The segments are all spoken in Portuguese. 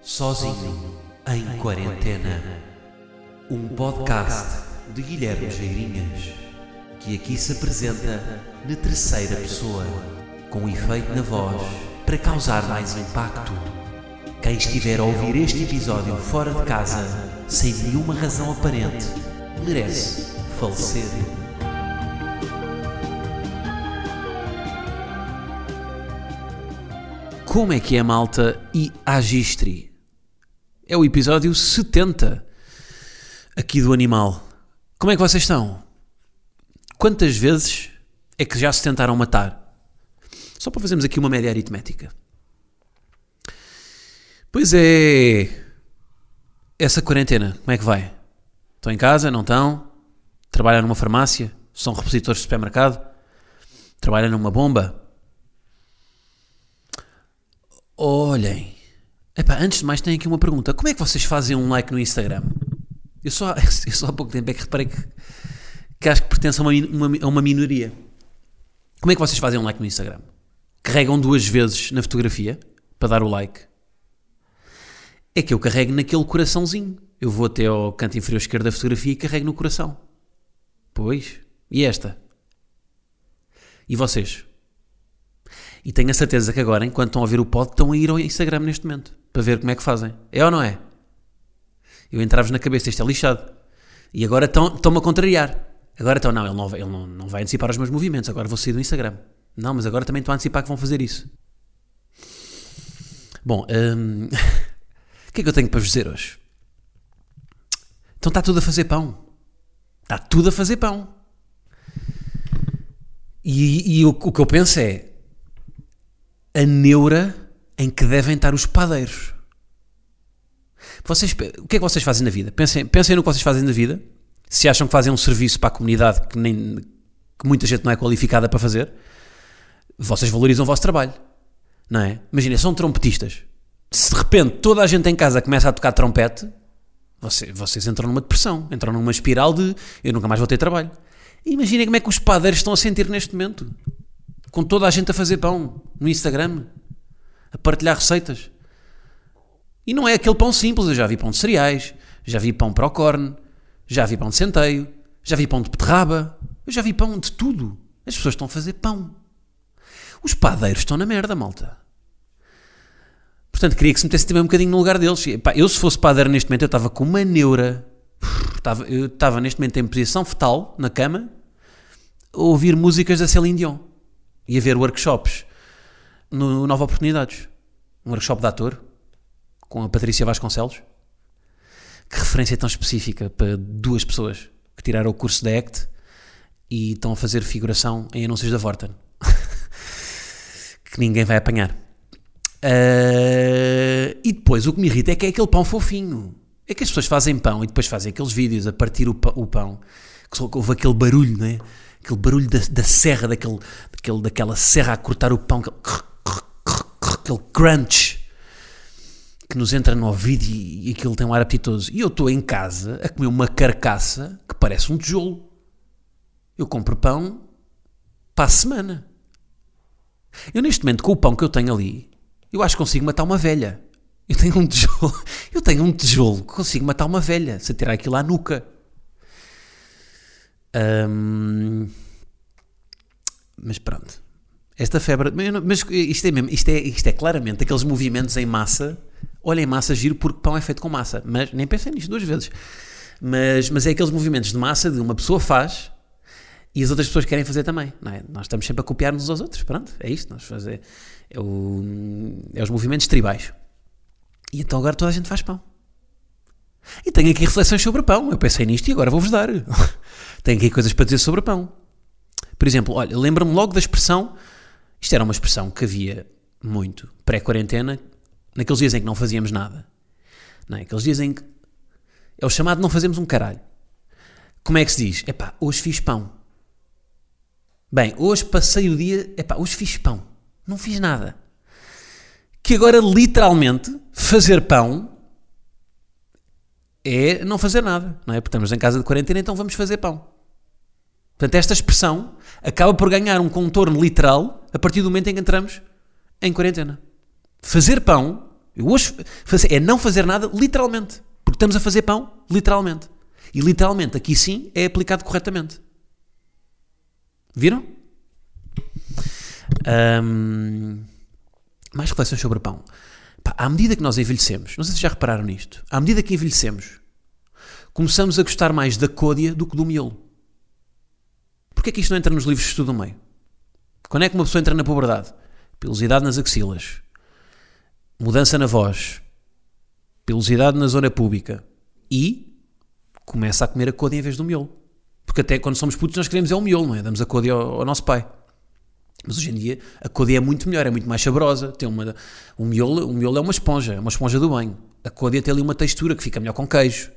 Sozinho em Quarentena. Um podcast de Guilherme Geirinhas, que aqui se apresenta na terceira pessoa, com efeito na voz para causar mais impacto. Quem estiver a ouvir este episódio fora de casa, sem nenhuma razão aparente, merece falecer. Como é que é, malta? E Agistri? É o episódio 70 aqui do Animal. Como é que vocês estão? Quantas vezes é que já se tentaram matar? Só para fazermos aqui uma média aritmética. Pois é. Essa quarentena, como é que vai? Estão em casa? Não estão? Trabalham numa farmácia? São repositores de supermercado? Trabalham numa bomba? Olhem. Epá, antes de mais, tenho aqui uma pergunta. Como é que vocês fazem um like no Instagram? Eu só, eu só há pouco tempo é que reparei que, que acho que pertence a uma, uma, a uma minoria. Como é que vocês fazem um like no Instagram? Carregam duas vezes na fotografia para dar o like? É que eu carrego naquele coraçãozinho. Eu vou até ao canto inferior esquerdo da fotografia e carrego no coração. Pois. E esta? E vocês? E tenho a certeza que agora, enquanto estão a ouvir o pod, estão a ir ao Instagram neste momento para ver como é que fazem. É ou não é? Eu entrava na cabeça, isto é lixado. E agora estão- estão-me a contrariar. Agora estão, não, ele, não, ele não, não vai antecipar os meus movimentos, agora vou sair do Instagram. Não, mas agora também estou a antecipar que vão fazer isso. Bom, hum, o que é que eu tenho para vos dizer hoje? Então está tudo a fazer pão. Está tudo a fazer pão. E, e o, o que eu penso é a neura em que devem estar os padeiros. Vocês, o que é que vocês fazem na vida? Pensem, pensem no que vocês fazem na vida. Se acham que fazem um serviço para a comunidade que, nem, que muita gente não é qualificada para fazer, vocês valorizam o vosso trabalho. Não é? Imagina, são trompetistas. Se de repente toda a gente em casa começa a tocar trompete, você- vocês entram numa depressão, entram numa espiral de eu nunca mais vou ter trabalho. Imaginem como é que os padeiros estão a sentir neste momento. Com toda a gente a fazer pão no Instagram, a partilhar receitas. E não é aquele pão simples, eu já vi pão de cereais, já vi pão para o corn, já vi pão de centeio, já vi pão de beterraba, eu já vi pão de tudo. As pessoas estão a fazer pão. Os padeiros estão na merda, malta. Portanto, queria que se metesse também um bocadinho no lugar deles. Eu, se fosse padeiro neste momento, eu estava com uma neura. Eu estava neste momento em posição fetal, na cama, a ouvir músicas da Celine Dion. E a ver workshops no Nova Oportunidades. Um workshop de ator, com a Patrícia Vasconcelos. Que referência tão específica para duas pessoas que tiraram o curso da ACT e estão a fazer figuração em anúncios da Vorten. que ninguém vai apanhar. Ah, e depois o que me irrita é que é aquele pão fofinho. É que as pessoas fazem pão e depois fazem aqueles vídeos a partir o pão, o pão que houve aquele barulho, não é? Aquele barulho da, da serra, daquele, daquele, daquela serra a cortar o pão, aquele, aquele crunch que nos entra no ouvido e, aquilo tem um ar apetitoso. E eu estou em casa a comer uma carcaça que parece um tijolo. Eu compro pão para a semana. Eu neste momento, com o pão que eu tenho ali, eu acho que consigo matar uma velha. Eu tenho um tijolo, eu tenho um tijolo que consigo matar uma velha, se tirar aquilo à nuca. Mas pronto. Esta febre. mas isto é, mesmo, isto, é, isto é claramente aqueles movimentos em massa. Olha, em massa giro porque pão é feito com massa. Mas nem pensei nisto duas vezes. Mas, mas é aqueles movimentos de massa de uma pessoa faz e as outras pessoas querem fazer também. É? Nós estamos sempre a copiar-nos uns aos outros. Pronto, é isto. Nós fazer, é, o, é os movimentos tribais. E então agora toda a gente faz pão. E tenho aqui reflexões sobre pão. Eu pensei nisto e agora vou-vos dar. tenho aqui coisas para dizer sobre pão. Por exemplo, olha, lembro-me logo da expressão. Isto era uma expressão que havia muito pré-quarentena, naqueles dias em que não fazíamos nada. Não é? Aqueles dias em que. É o chamado não fazemos um caralho. Como é que se diz? Epá, hoje fiz pão. Bem, hoje passei o dia. Epá, hoje fiz pão. Não fiz nada. Que agora, literalmente, fazer pão é não fazer nada, não é? Porque estamos em casa de quarentena, então vamos fazer pão. Portanto, esta expressão acaba por ganhar um contorno literal a partir do momento em que entramos em quarentena. Fazer pão, hoje é não fazer nada, literalmente. Porque estamos a fazer pão, literalmente. E literalmente, aqui sim, é aplicado corretamente. Viram? Ahm, mais reflexões sobre pão. À medida que nós envelhecemos, não sei se já repararam nisto, à medida que envelhecemos, começamos a gostar mais da côdea do que do miolo. Porquê é que isto não entra nos livros de estudo do meio? Quando é que uma pessoa entra na puberdade? Pilosidade nas axilas, mudança na voz, pilosidade na zona pública e começa a comer a côdea em vez do miolo. Porque até quando somos putos nós queremos é o miolo, não é? Damos a côdea ao, ao nosso pai. Mas hoje em dia a côdea é muito melhor, é muito mais saborosa. Tem uma, o, miolo, o miolo é uma esponja, é uma esponja do banho. A côdea tem ali uma textura que fica melhor com queijo.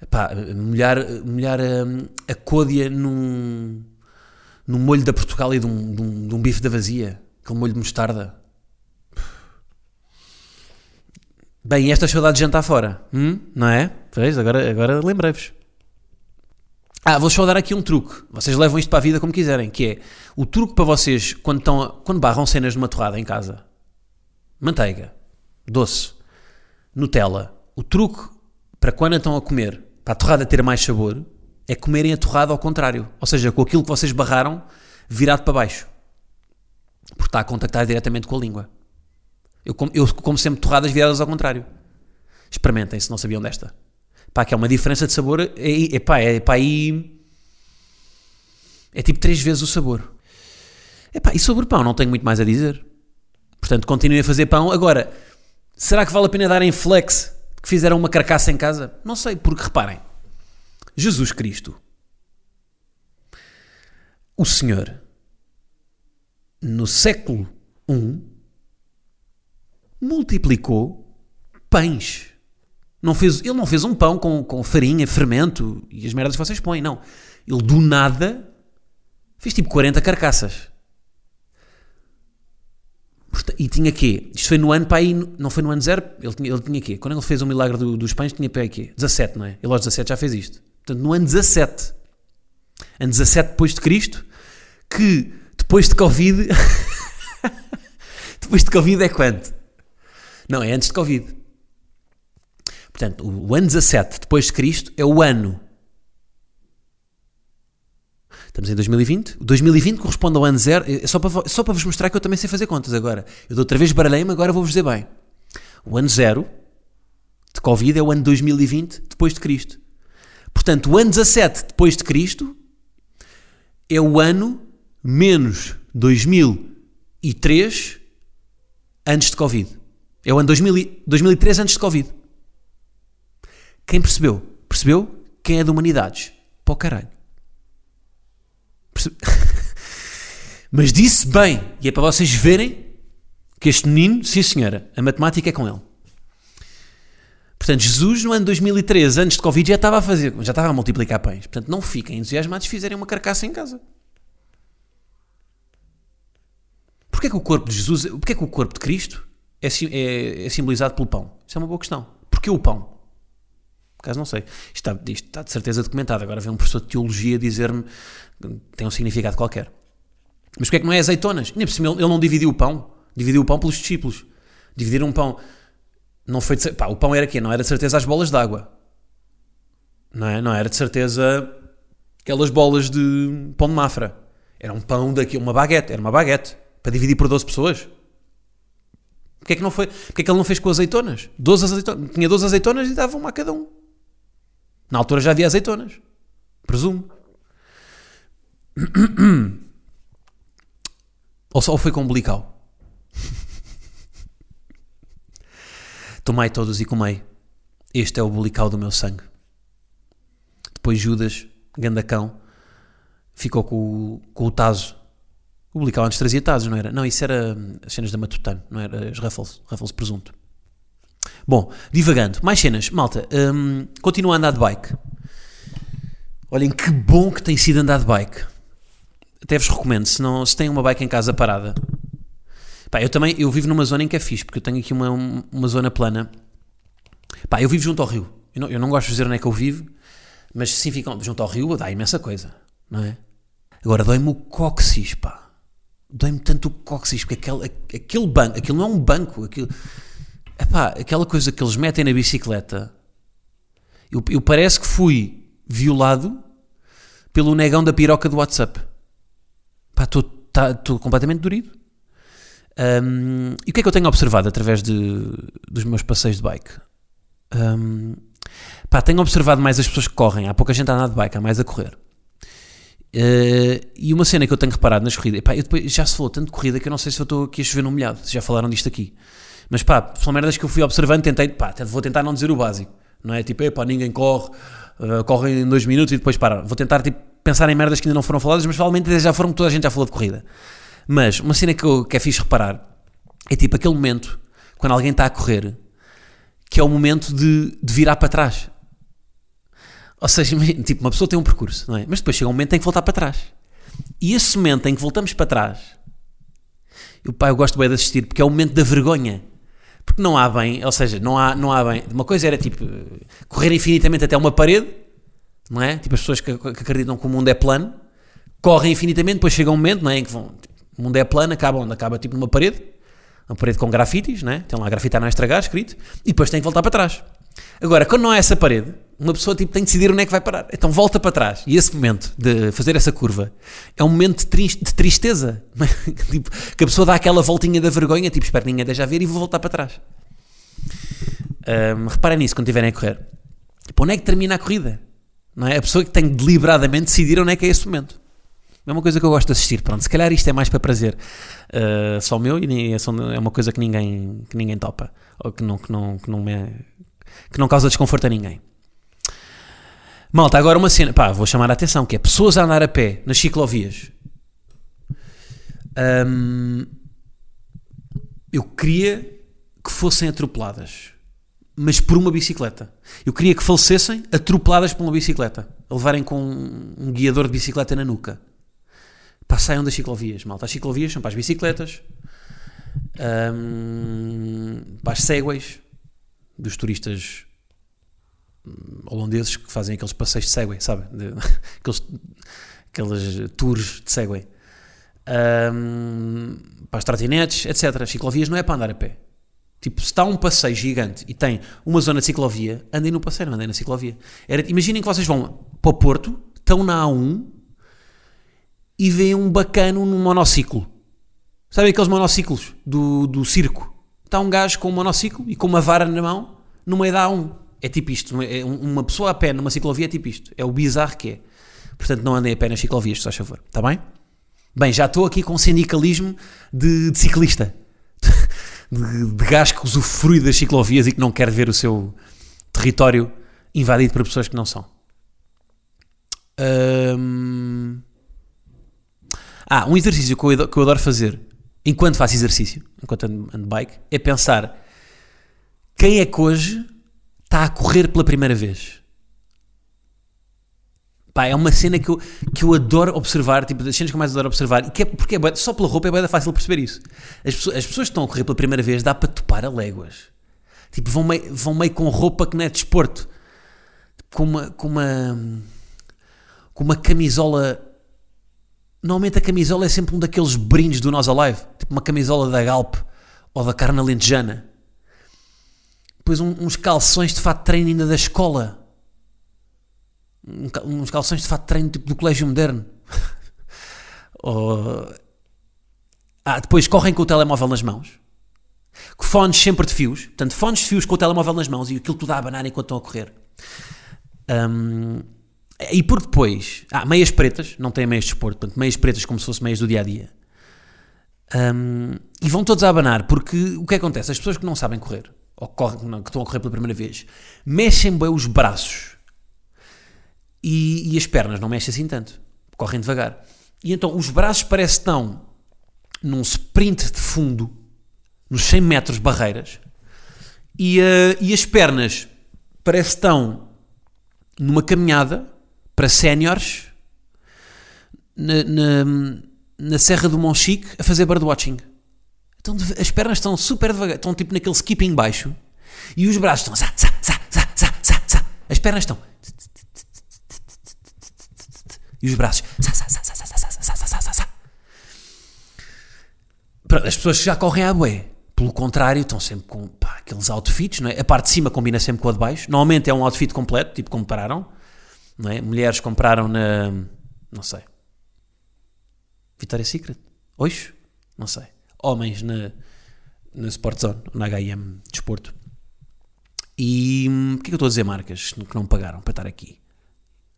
Epá, molhar, molhar a, a côdea num, num molho da Portugal e de um, de, um, de um bife da vazia. Aquele molho de mostarda. Bem, e estas saudades de jantar fora? Hum? Não é? Pois, agora, agora lembrei-vos. Ah, vou só dar aqui um truque. Vocês levam isto para a vida como quiserem, que é o truque para vocês quando, estão quando barram cenas numa torrada em casa. Manteiga, doce, Nutella. O truque para quando estão a comer, para a torrada ter mais sabor, é comerem a torrada ao contrário. Ou seja, com aquilo que vocês barraram virado para baixo. Porque está a contactar diretamente com a língua. Eu como, eu como sempre torradas viradas ao contrário. Experimentem se não sabiam desta. Pá, que é uma diferença de sabor. É, é, pá, é pá, aí. É tipo três vezes o sabor. É pá, e sobre pão não tenho muito mais a dizer. Portanto, continuem a fazer pão. Agora, será que vale a pena darem flex que fizeram uma carcaça em casa? Não sei, porque reparem. Jesus Cristo, o Senhor, no século I, multiplicou pães. Não fez, ele não fez um pão com, com farinha, fermento e as merdas que vocês põem, não. Ele do nada fez tipo 40 carcaças. E tinha quê? Isto foi no ano para aí, não foi no ano zero, ele tinha, ele tinha quê? Quando ele fez o milagre do, dos pães, tinha pé quê? 17, não é? Ele aos 17 já fez isto. Portanto, no ano 17, ano 17 depois de Cristo, que depois de Covid, depois de Covid é quanto? Não, é antes de Covid. Portanto, o ano 17 depois de Cristo é o ano. Estamos em 2020. O 2020 corresponde ao ano zero. É só para, só para vos mostrar que eu também sei fazer contas agora. Eu dou outra vez baralhei-me, agora vou-vos dizer bem. O ano zero de Covid é o ano 2020 depois de Cristo. Portanto, o ano 17 depois de Cristo é o ano menos 2003 antes de Covid. É o ano 2000, 2003 antes de Covid. Quem percebeu? Percebeu? Quem é de humanidades? Para caralho. Mas disse bem, e é para vocês verem que este menino, sim senhora, a matemática é com ele. Portanto, Jesus no ano 2013, antes de Covid, já estava a fazer, já estava a multiplicar pães. Portanto, não fiquem entusiasmados se fizerem uma carcaça em casa. Porquê que o corpo de Jesus, porquê que o corpo de Cristo é, é, é simbolizado pelo pão? Isso é uma boa questão. Porquê o pão? Acaso não sei. Isto está, isto está de certeza documentado. Agora vem um professor de teologia dizer-me tem um significado qualquer. Mas porquê é que não é azeitonas? Nem por cima ele não dividiu o pão. Dividiu o pão pelos discípulos. Dividiram o pão. Não foi de, pá, o pão era quê? Não era de certeza as bolas de água. Não é? Não era de certeza aquelas bolas de pão de mafra. Era um pão daqui, uma baguete. Era uma baguete. Para dividir por 12 pessoas. Porquê é que não foi? Porquê é que ele não fez com azeitonas? 12 azeitonas. Tinha 12 azeitonas e dava uma a cada um. Na altura já havia azeitonas. Presumo. Ou só foi com umbilical? Tomai todos e comei. Este é o bulical do meu sangue. Depois Judas, gandacão, ficou com com o taso. O bulical antes trazia tazos, não era? Não, isso era as cenas da Matutano, não era as Ruffles, Ruffles presunto. Bom, divagando. Mais cenas. Malta, hum, continua a andar de bike. Olhem que bom que tem sido andar de bike. Até vos recomendo, se, não, se tem uma bike em casa parada, Pá, eu também, eu vivo numa zona em que é fixe, porque eu tenho aqui uma, uma zona plana. Pá, eu vivo junto ao rio. Eu não, eu não gosto de dizer onde é que eu vivo, mas sim, fico junto ao rio dá imensa coisa, não é? Agora dói-me o cóccix, pá. dói-me tanto o cóccix, porque aquele, aquele banco, aquilo não é um banco, aquilo, epá, aquela coisa que eles metem na bicicleta, eu, eu parece que fui violado pelo negão da piroca do WhatsApp. Pá, estou tá, completamente dorido. Um, e o que é que eu tenho observado através de, dos meus passeios de bike? Um, pá, tenho observado mais as pessoas que correm. Há pouca gente a andar de bike, há mais a correr. Uh, e uma cena que eu tenho reparado nas corridas, eu depois, já se falou tanto de corrida que eu não sei se eu estou aqui a chover no molhado, já falaram disto aqui. Mas pá, são merdas que eu fui observando, tentei, pá, vou tentar não dizer o básico, não é? Tipo, pá, ninguém corre, uh, corre em dois minutos e depois para. Vou tentar tipo, pensar em merdas que ainda não foram faladas, mas provavelmente já foram, toda a gente já falou de corrida. Mas uma cena que, eu, que é reparar é tipo aquele momento, quando alguém está a correr, que é o momento de, de virar para trás. Ou seja, tipo, uma pessoa tem um percurso, não é? Mas depois chega um momento em que voltar para trás. E esse momento em que voltamos para trás, eu, pá, eu gosto bem de assistir, porque é o momento da vergonha. Porque não há bem, ou seja, não há, não há bem. Uma coisa era tipo correr infinitamente até uma parede, não é? Tipo as pessoas que, que acreditam que o mundo é plano, correm infinitamente, depois chega um momento, não é? Em que vão, tipo, o mundo é plano, acaba onde? Acaba tipo numa parede, uma parede com grafites, não é? Tem lá grafitar não estragar, escrito, e depois tem que voltar para trás. Agora, quando não há essa parede, uma pessoa tipo, tem que decidir onde é que vai parar. Então volta para trás. E esse momento de fazer essa curva é um momento de, triste, de tristeza. tipo, que a pessoa dá aquela voltinha da vergonha, tipo, espero que ninguém deixe a ver e vou voltar para trás. Um, reparem nisso quando estiverem a correr. Tipo, onde é que termina a corrida? Não é? A pessoa que tem que deliberadamente decidir onde é que é esse momento. É uma coisa que eu gosto de assistir. Pronto, se calhar isto é mais para prazer uh, só meu e é uma coisa que ninguém, que ninguém topa. Ou que não, que não, que não me que não causa desconforto a ninguém. Malta, agora uma cena, pá, vou chamar a atenção, que é pessoas a andar a pé nas ciclovias. eu queria que fossem atropeladas, mas por uma bicicleta. Eu queria que falecessem atropeladas por uma bicicleta, a levarem com um guiador de bicicleta na nuca. Pá, saiam das ciclovias, malta. As ciclovias são para as bicicletas, para as segways, dos turistas holandeses que fazem aqueles passeios de Segway, sabe? De, aqueles, tours de Segway. Um, para as trotinetes, etc. As ciclovias não é para andar a pé. Tipo, se está um passeio gigante e tem uma zona de ciclovia, andem no passeio, andem na ciclovia. Era, imaginem que vocês vão para o Porto, estão na A1 e veem um bacano num monociclo. Sabem aqueles monociclos do, do circo? está um gajo com um monociclo e com uma vara na mão no meio da A1. É tipo isto. É uma pessoa a pé numa ciclovia é tipo isto. É o bizarro que é. Portanto, não andem a pé nas ciclovias, se faz favor. Está bem? Bem, já estou aqui com sindicalismo de, de ciclista. De, de gajo que usufrui das ciclovias e que não quer ver o seu território invadido por pessoas que não são. Ah, um exercício que eu, que eu adoro fazer enquanto faço exercício, enquanto ando, ando bike, é pensar quem é que hoje está a correr pela primeira vez. Pá, é uma cena que eu, que eu adoro observar, tipo, das cenas que eu mais adoro observar, e que é, porque é, só pela roupa é bem fácil perceber isso. As pessoas, as pessoas que estão a correr pela primeira vez dá para topar a léguas. Tipo, vão meio, vão meio com roupa que não é desporto. Com uma, com uma, com uma camisola Normalmente a camisola é sempre um daqueles brindes do Nós Alive, tipo uma camisola da Galp ou da Carna Lentejana. Depois um, uns calções de fato de treino ainda da escola. Um, uns calções de fato de treino tipo do colégio moderno. ou... Ah, depois correm com o telemóvel nas mãos. Fones sempre de fios. Portanto, fones de fios com o telemóvel nas mãos e aquilo tudo a abanar enquanto estão a correr. Um, e por depois, ah, meias pretas, não têm meias de esporte, portanto, meias pretas como se fossem meias do dia a dia. Um, e vão todos a abanar, porque o que acontece? As pessoas que não sabem correr, ou correm, não, que estão a correr pela primeira vez, mexem bem os braços e, e, as pernas não mexem assim tanto, correm devagar. E então os braços parecem estão num sprint de fundo, nos 100 metros barreiras, e, uh, e as pernas parecem estão numa caminhada para séniores na, na, na, Serra do Monchique a fazer birdwatching. Então, as pernas estão super devagar, estão tipo naquele skipping baixo e os braços estão. As pernas estão. E os braços. As pessoas já correm à bué, pelo contrário, estão sempre com pá, aqueles outfits, não é? A parte de cima combina sempre com a de baixo. Normalmente é um outfit completo, tipo compraram, não é? Mulheres compraram na, não sei, Victoria's Secret, hoje, não sei. Homens na, na Sport Zone, na H&M Desporto. E hum, porquê que eu estou a dizer marcas que não pagaram para estar aqui?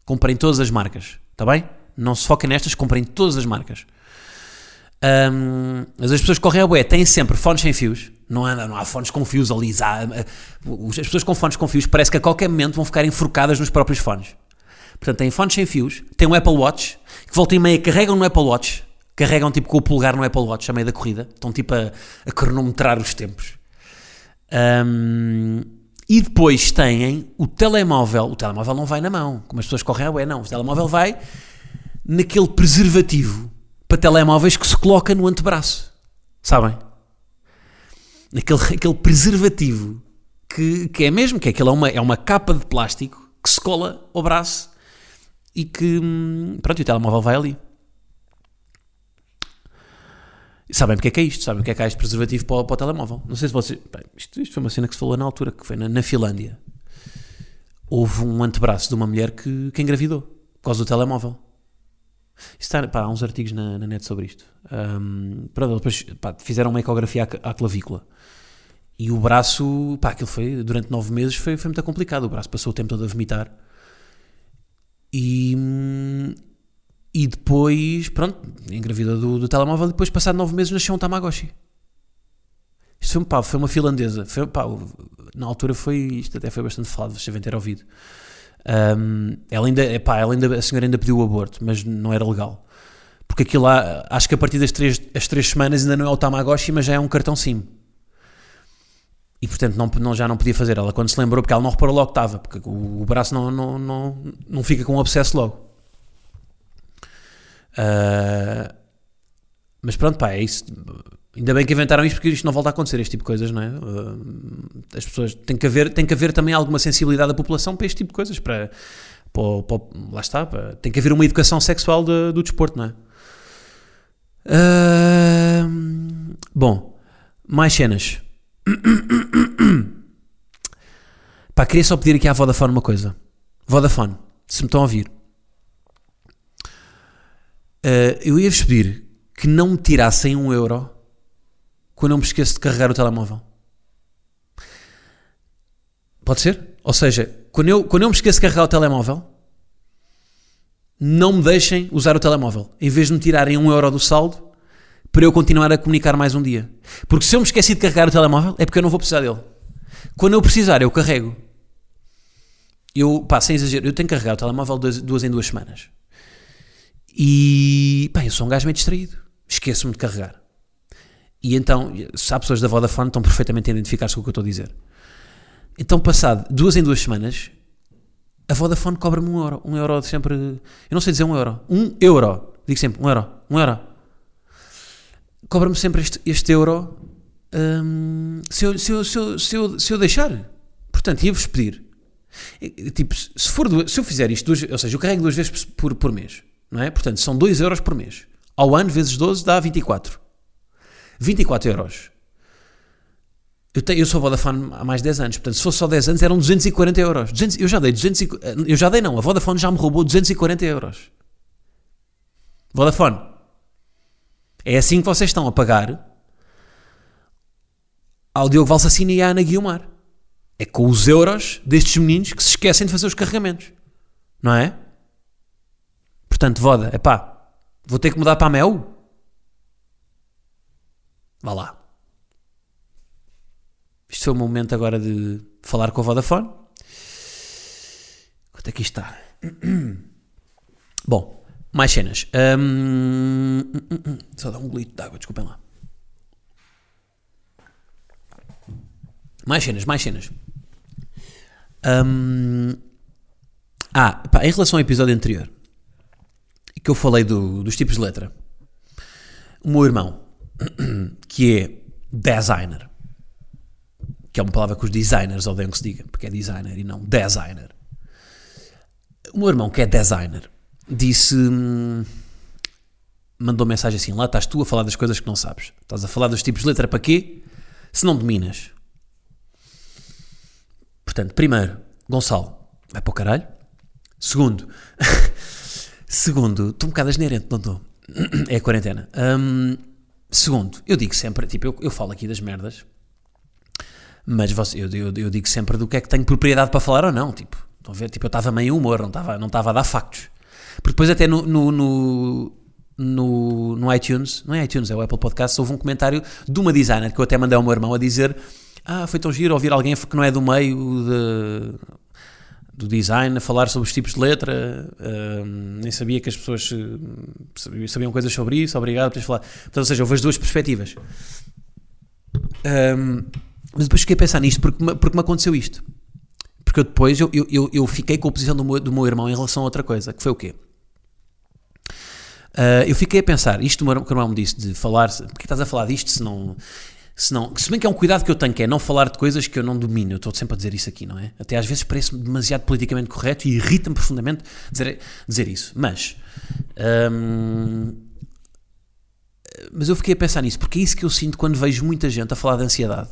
Comprem todas as marcas, está bem? Não se foquem nestas, comprem todas as marcas. Um, mas as pessoas que correm a bué têm sempre fones sem fios. Não há, não há fones com fios ali. As pessoas com fones com fios parece que a qualquer momento vão ficar enforcadas nos próprios fones. Portanto, têm fones sem fios, têm um Apple Watch, que volta e meia carregam no Apple Watch, carregam tipo com o polegar no Apple Watch a meio da corrida, estão tipo a, a cronometrar os tempos. Um, e depois têm o telemóvel, o telemóvel não vai na mão, como as pessoas correm a bué, não, o telemóvel vai naquele preservativo para telemóveis que se coloca no antebraço. Sabem? Aquele, aquele preservativo que, que é mesmo, que é, aquilo é, uma, é uma capa de plástico que se cola ao braço e que, hum, pronto, o telemóvel vai ali. Sabem porque é que é isto? Sabem porque é que há este preservativo para o, para o telemóvel? Não sei se vocês. Bem, isto, isto, foi uma cena que se falou na altura, que foi na, na Finlândia. Houve um antebraço de uma mulher que, que engravidou por causa do telemóvel. Está, pá, há uns artigos na, na net sobre isto. Um, pronto, depois pá, fizeram uma ecografia à, à, clavícula. E o braço, pá, aquilo foi, durante nove meses foi, foi muito complicado. O braço passou o tempo todo a vomitar. E, e depois, pronto, engravidou do, do telemóvel. E depois, passado nove meses, nasceu um Tamagotchi. Isto foi, pá, foi uma finlandesa. Foi, pá, na altura foi, isto até foi bastante falado, vocês devem ter ouvido. Um, ela ainda, epá, ela ainda, a senhora ainda pediu o aborto, mas não era legal. Porque aquilo lá, acho que a partir das três, as três semanas ainda não é o Tamagotchi, mas já é um cartão SIM. E portanto não, não, já não podia fazer. Ela quando se lembrou, porque ela não reparou logo que estava, porque o, o braço não, não, não, não fica com um abscesso logo. Uh, mas pronto, pá, é isso. Ainda bem que inventaram isto porque isto não volta a acontecer, este tipo de coisas, não é? Uh, as pessoas. Tem que, haver, tem que haver também alguma sensibilidade da população para este tipo de coisas, para. para, para lá está, para, tem que haver uma educação sexual de, do desporto, não é? Uh, bom, mais cenas. Pá, queria só pedir aqui à Vodafone uma coisa. Vodafone, se me estão a ouvir, uh, eu ia-vos pedir que não me tirassem um euro quando eu me esqueço de carregar o telemóvel. Pode ser? Ou seja, quando eu, quando eu me esqueço de carregar o telemóvel, não me deixem usar o telemóvel. Em vez de me tirarem um euro do saldo, para eu continuar a comunicar mais um dia. Porque se eu me esqueci de carregar o telemóvel, é porque eu não vou precisar dele. Quando eu precisar, eu carrego. Eu, pá, sem exagero, eu tenho que carregar o telemóvel duas, duas em duas semanas. E, pá, eu sou um gajo meio distraído. Esqueço-me de carregar. E então, se há pessoas da Vodafone estão perfeitamente a identificar-se com o que eu estou a dizer. Então, passado duas em duas semanas, a Vodafone cobra-me um euro. Um euro sempre. Eu não sei dizer um euro. Um euro. Digo sempre um euro. Um euro. Cobra-me sempre este, este euro hum, se, eu, se, eu, se, eu, se, eu, se eu deixar. Portanto, ia-vos pedir. Tipo, se, for se eu fizer isto, duas, ou seja, eu carrego duas vezes por, por mês, não é? Portanto, são 2 euros por mês. Ao ano, vezes 12, dá 24. 24 euros. Eu, tenho, eu sou Vodafone há mais de 10 anos, portanto, se fosse só 10 anos, eram 240 euros. 200, eu já dei 200, eu já dei não, a Vodafone já me roubou 240 euros. Vodafone. É assim que vocês estão a pagar ao Diogo Valsacina e à Ana Guiomar. É com os euros destes meninos que se esquecem de fazer os carregamentos. Não é? Portanto, Voda, é pá, vou ter que mudar para a Mel? Vá lá. Isto foi o momento agora de falar com a Vodafone. Quanto é que isto está? Bom, mais cenas. Um, um, um, só dá um glito de água, desculpem lá. Mais cenas, mais cenas. ah, pá, em relação ao episódio anterior, que eu falei do, dos tipos de letra, o meu irmão que é designer, que é uma palavra que os designers odeiam que se diga, porque é designer e não designer. O meu irmão, que é designer, disse: hum, mandou mensagem assim: lá estás tu a falar das coisas que não sabes. Estás a falar dos tipos de letra para quê? Se não dominas. Portanto, primeiro, Gonçalo, vai para o caralho. Segundo, segundo, estou um bocado asneirente, não estou? É a quarentena. Hum, segundo, eu digo sempre, tipo, eu, eu falo aqui das merdas, mas você, eu, eu, eu, digo sempre do que é que tenho propriedade para falar ou não. Tipo, estão a ver? Tipo, eu estava meio humor, não estava, não estava a dar factos. Porque depois, até no, no, no, no, no iTunes, não é iTunes, é o Apple Podcast, houve um comentário de uma designer que eu até mandei ao meu irmão a dizer: Ah, foi tão giro ouvir alguém que não é do meio de do design a falar sobre os tipos de letra, uh, nem sabia que as pessoas uh, sabiam coisas sobre isso, obrigado por teres falar. Portanto, ou seja, houve as duas perspectivas. Um, mas depois fiquei a pensar nisto porque, porque me aconteceu isto. Porque eu depois eu, eu, eu fiquei com a posição do meu, do meu irmão em relação a outra coisa, que foi o quê? Uh, eu fiquei a pensar, isto que o meu irmão me disse, de falar, porque estás a falar disto se não se, não, se bem que é um cuidado que eu tenho, que é não falar de coisas que eu não domino. Eu estou sempre a dizer isso aqui, não é? Até às vezes parece-me demasiado politicamente correto e irrita-me profundamente dizer, dizer isso. Mas. Hum, mas eu fiquei a pensar nisso, porque é isso que eu sinto quando vejo muita gente a falar de ansiedade.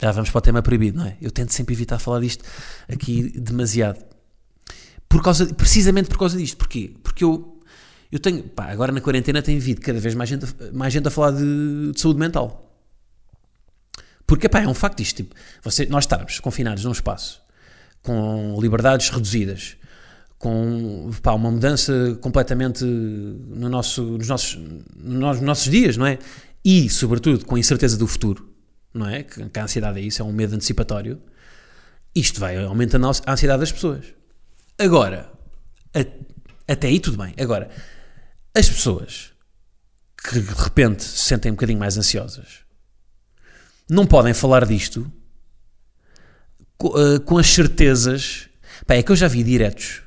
Já vamos para o tema proibido, não é? Eu tento sempre evitar falar disto aqui demasiado. Por causa, precisamente por causa disto. Porquê? Porque eu eu tenho, pá, agora na quarentena tem vindo cada vez mais gente, mais gente a falar de, de saúde mental. Porque, pá, é um facto isto. Tipo, você, nós estarmos confinados num espaço com liberdades reduzidas, com pá, uma mudança completamente no nosso, nos, nossos, nos nossos dias, não é? E, sobretudo, com a incerteza do futuro, não é? Que, que a ansiedade é isso, é um medo antecipatório. Isto vai aumentando a ansiedade das pessoas. Agora, a, até aí tudo bem. Agora, as pessoas que de repente se sentem um bocadinho mais ansiosas não podem falar disto com, uh, as certezas. Pá, é que eu já vi diretos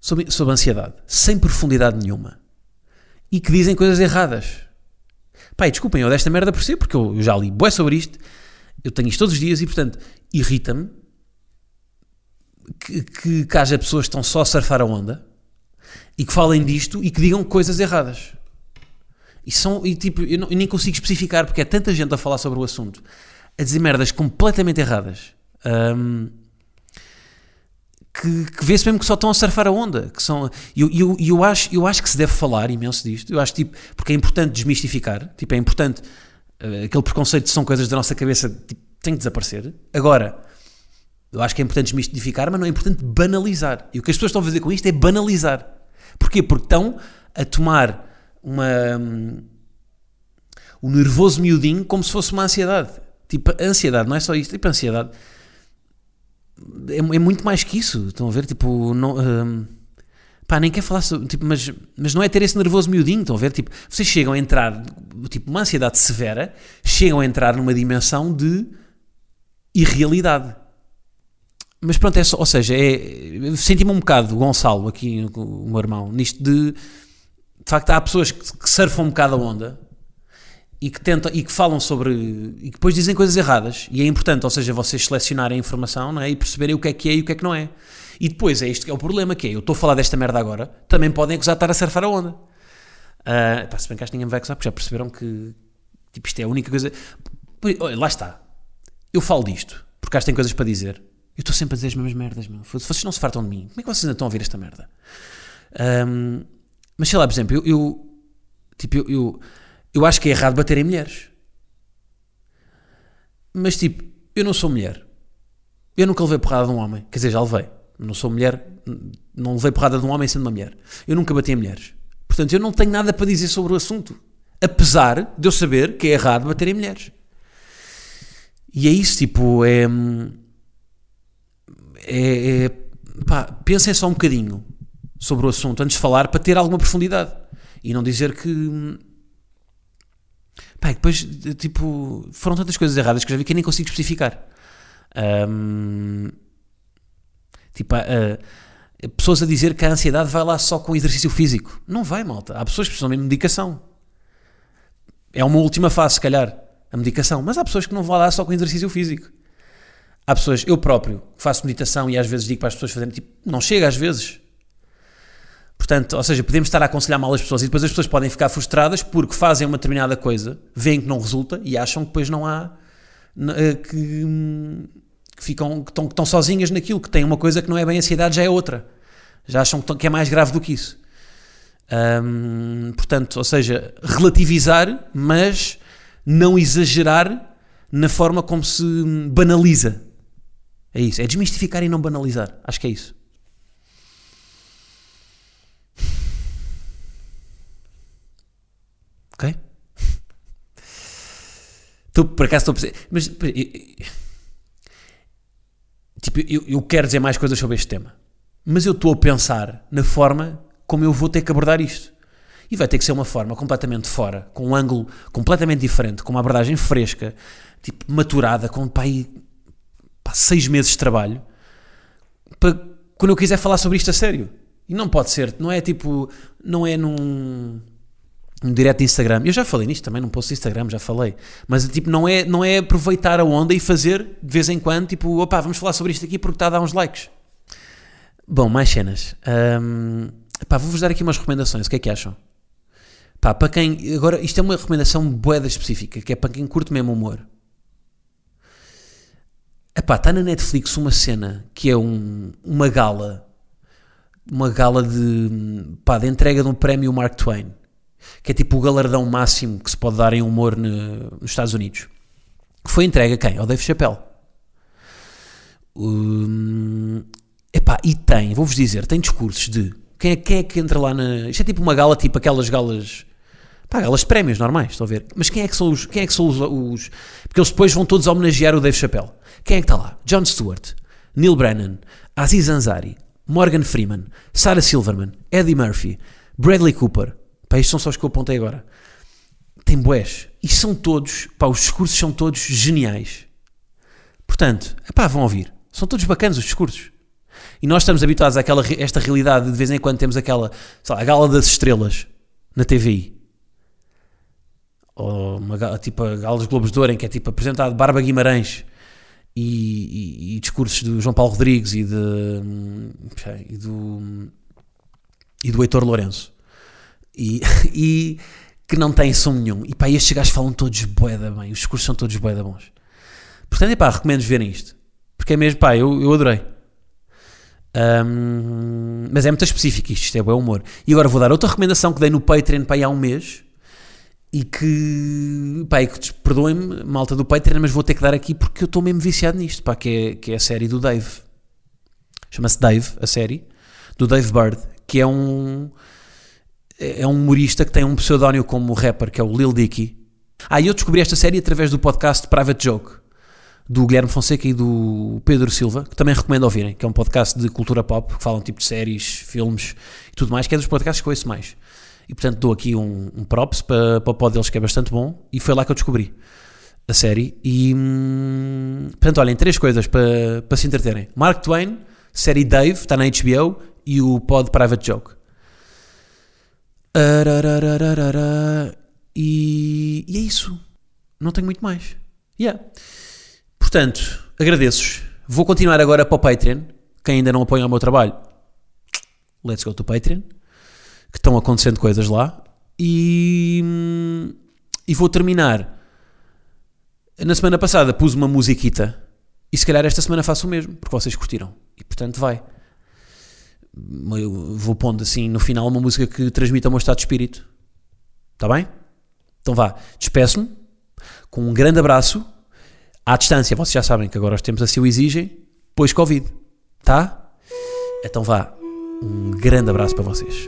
sobre, sobre ansiedade, sem profundidade nenhuma, e que dizem coisas erradas. Pá, desculpem, eu desta merda por si, porque eu, já li bué sobre isto, eu tenho isto todos os dias e, portanto, irrita-me que, que, que haja pessoas que estão só a surfar a onda e que falem disto e que digam coisas erradas. E, são, e tipo, eu, não, eu nem consigo especificar porque é tanta gente a falar sobre o assunto, a dizer merdas completamente erradas. Um, que, que vê-se mesmo que só estão a surfar a onda. Que são, eu, eu, eu, acho, eu acho que se deve falar imenso disto. Eu acho tipo, porque é importante desmistificar. Tipo, é importante uh, aquele preconceito de são coisas da nossa cabeça tipo, tem que desaparecer. Agora, eu acho que é importante desmistificar, mas não é importante banalizar. E o que as pessoas estão a fazer com isto é banalizar. Porquê? Porque estão a tomar uma. Um, o nervoso miudinho como se fosse uma ansiedade. Tipo, ansiedade não é só isto. Tipo, ansiedade é, é muito mais que isso. Estão a ver? Tipo, não. Um, pá, nem quer falar sobre. Tipo, mas, mas não é ter esse nervoso miudinho. Estão a ver? Tipo, vocês chegam a entrar. Tipo, uma ansiedade severa, chegam a entrar numa dimensão de irrealidade. Mas pronto, é só, ou seja, é, senti-me um bocado Gonçalo aqui, o meu irmão, nisto de de facto há pessoas que, surfam um bocado a onda e que tentam e que falam sobre e que depois dizem coisas erradas e é importante, ou seja, vocês selecionarem a informação não é? e perceberem o que é que é e o que é que não é. E depois é isto que é o problema, que é, eu estou a falar desta merda agora, também podem acusar de estar a surfar a onda. Uh, pá, se bem que acho que ninguém me vai acusar, porque já perceberam que tipo, isto é a única coisa. Lá está. Eu falo disto, porque acho que tem coisas para dizer. Eu estou sempre a dizer as mesmas merdas, meu. Vocês não se fartam de mim. Como é que vocês ainda estão a ouvir esta merda? Um, mas sei lá, por exemplo, eu, eu tipo, eu, eu, eu, acho que é errado bater em mulheres. Mas tipo, eu não sou mulher. Eu nunca levei porrada de um homem. Quer dizer, já levei. Não sou mulher, não levei porrada de um homem sendo uma mulher. Eu nunca bati em mulheres. Portanto, eu não tenho nada para dizer sobre o assunto. Apesar de eu saber que é errado bater em mulheres. E é isso, tipo, é é, é pá, pensem só um bocadinho sobre o assunto antes de falar para ter alguma profundidade. E não dizer que pá, depois tipo foram tantas coisas erradas que já vi que eu nem consigo especificar. Um, tipo pessoas a dizer que a ansiedade vai lá só com exercício físico. Não vai malta, há pessoas que precisam de medicação. É uma última fase se calhar a medicação, mas há pessoas que não vão lá só com exercício físico Há pessoas, eu próprio, faço meditação e às vezes digo para as pessoas fazerem, tipo, não chega às vezes. Portanto, ou seja, podemos estar a aconselhar mal as pessoas e depois as pessoas podem ficar frustradas porque fazem uma determinada coisa, veem que não resulta e acham que depois não há. eh, que, que ficam, que estão, que estão sozinhas naquilo, que têm uma coisa que não é bem ansiedade, já é outra. Já acham que, que é mais grave do que isso. Hum, portanto, ou seja, relativizar, mas não exagerar na forma como se banaliza. É isso, é desmistificar e não banalizar. Acho que é isso. Ok? Estou, por acaso estou a. Mas tipo, eu, eu quero dizer mais coisas sobre este tema. Mas eu estou a pensar na forma como eu vou ter que abordar isto. E vai ter que ser uma forma completamente fora, com um ângulo completamente diferente, com uma abordagem fresca, tipo, maturada, com pá, aí, pá, seis meses de trabalho, para quando eu quiser falar sobre isto a sério. E não pode ser, não é tipo, não é num, num direto de Instagram. Eu já falei nisto também, num post de Instagram, já falei. Mas tipo, não é, não é aproveitar a onda e fazer de vez em quando, tipo, opá, vamos falar sobre isto aqui porque está a dar uns likes. Bom, mais cenas. Ahm, pá, vou-vos dar aqui umas recomendações. O que é que acham? Pá, para quem. Agora, isto é uma recomendação boeda específica, que é para quem curte mesmo humor. Epá, está na Netflix uma cena que é um, uma gala, uma gala de, pá, de entrega de um prémio Mark Twain, que é tipo o galardão máximo que se pode dar em humor ne- nos Estados Unidos. Que foi entregue a quem? Ao Dave Chappelle. Hum, epá, e tem, vou-vos dizer, tem discursos de quem é, quem é que entra lá na. Isto é tipo uma gala, tipo aquelas galas. Pá, de prémios normais, estão a ver? Mas quem é que são os. Quem é que são os, os- Porque eles depois vão todos homenagear o Dave Chappelle. Quem é que está lá? Jon Stewart, Neil Brennan, Aziz Ansari, Morgan Freeman, Sarah Silverman, Eddie Murphy, Bradley Cooper. Pá, estes são só os que eu apontei agora. Tem bués. E são todos. Pá, os discursos são todos geniais. Portanto, epá, vão ouvir. São todos bacanas os discursos. E nós estamos habituados àquela, esta realidade, de vez em quando temos aquela, sei lá, a gala das estrelas na TVI. Ou uma tipo a gala dos Globos de Ouro, em que é tipo apresentado Barba Guimarães e, e- e discursos do João Paulo Rodrigues e, de, hum, e do e do Heitor Lourenço. E, e que não têm som nenhum. E pá, estes gajos falam todos boeda bem, os discursos são todos boeda bons. Portanto, é pá, recomendo verem isto. Porque é mesmo, pá, eu, eu adorei. Ahm, mas é muito específico isto, isto é bom humor. E agora vou dar outra recomendação que dei no Patreon para há um mês e que, pá, e que perdoem-me, malta do Patreon, mas vou ter que dar aqui porque eu estou mesmo viciado nisto, pá, que é, que é a série do Dave. Chama-se Dave, a série, do Dave Bird, que é um é um humorista que tem um pseudónimo como rapper, que é o Lil Dicky. Ah, e eu descobri esta série através do podcast Private Joke, do Guilherme Fonseca e do Pedro Silva, que também recomendo ouvirem, que é um podcast de cultura pop, que falam tipo de séries, filmes e tudo mais, que é dos podcasts que ouço mais. E portanto dou aqui um, um props para, para o pod deles, que é bastante bom, e foi lá que eu descobri a série. E hum, portanto, olhem, três coisas para, para se entreterem: Mark Twain, série Dave, está na HBO, e o pod Private Joke. E, e é isso. Não tenho muito mais. Yeah. Portanto, agradeço-vos. Vou continuar agora para o Patreon. Quem ainda não apoia o meu trabalho, let's go to Patreon. Que estão acontecendo coisas lá. E, e vou terminar. Na semana passada pus uma musiquita. E se calhar esta semana faço o mesmo, porque vocês curtiram. E portanto vai. Eu vou pondo assim no final uma música que transmita o meu estado de espírito. Está bem? Então vá, despeço-me com um grande abraço à distância. Vocês já sabem que agora os tempos assim o exigem, pois Covid. Tá? Então vá, um grande abraço para vocês.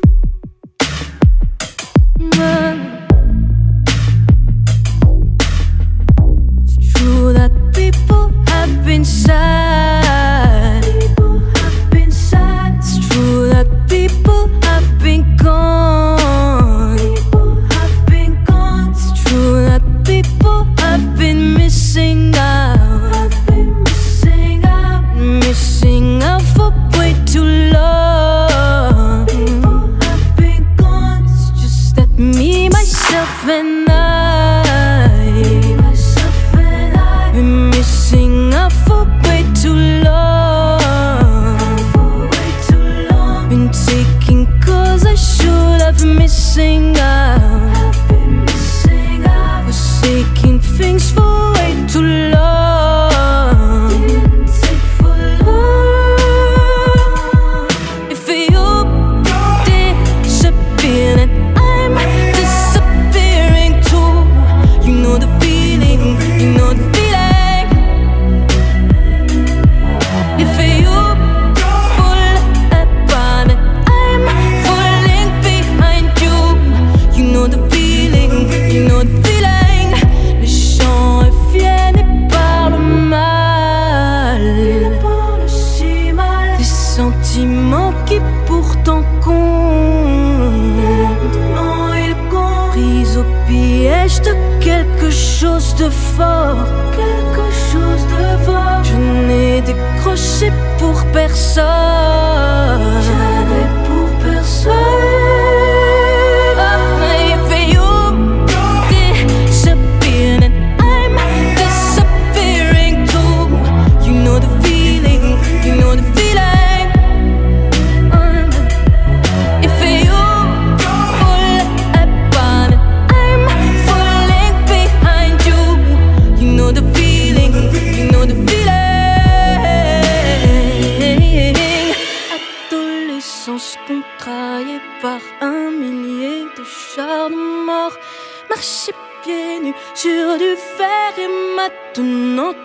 Been sad. People have been sad. It's true that people have been gone. de fort, quelque chose de fort. Je n'ai décroché pour personne.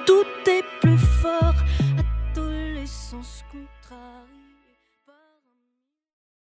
tout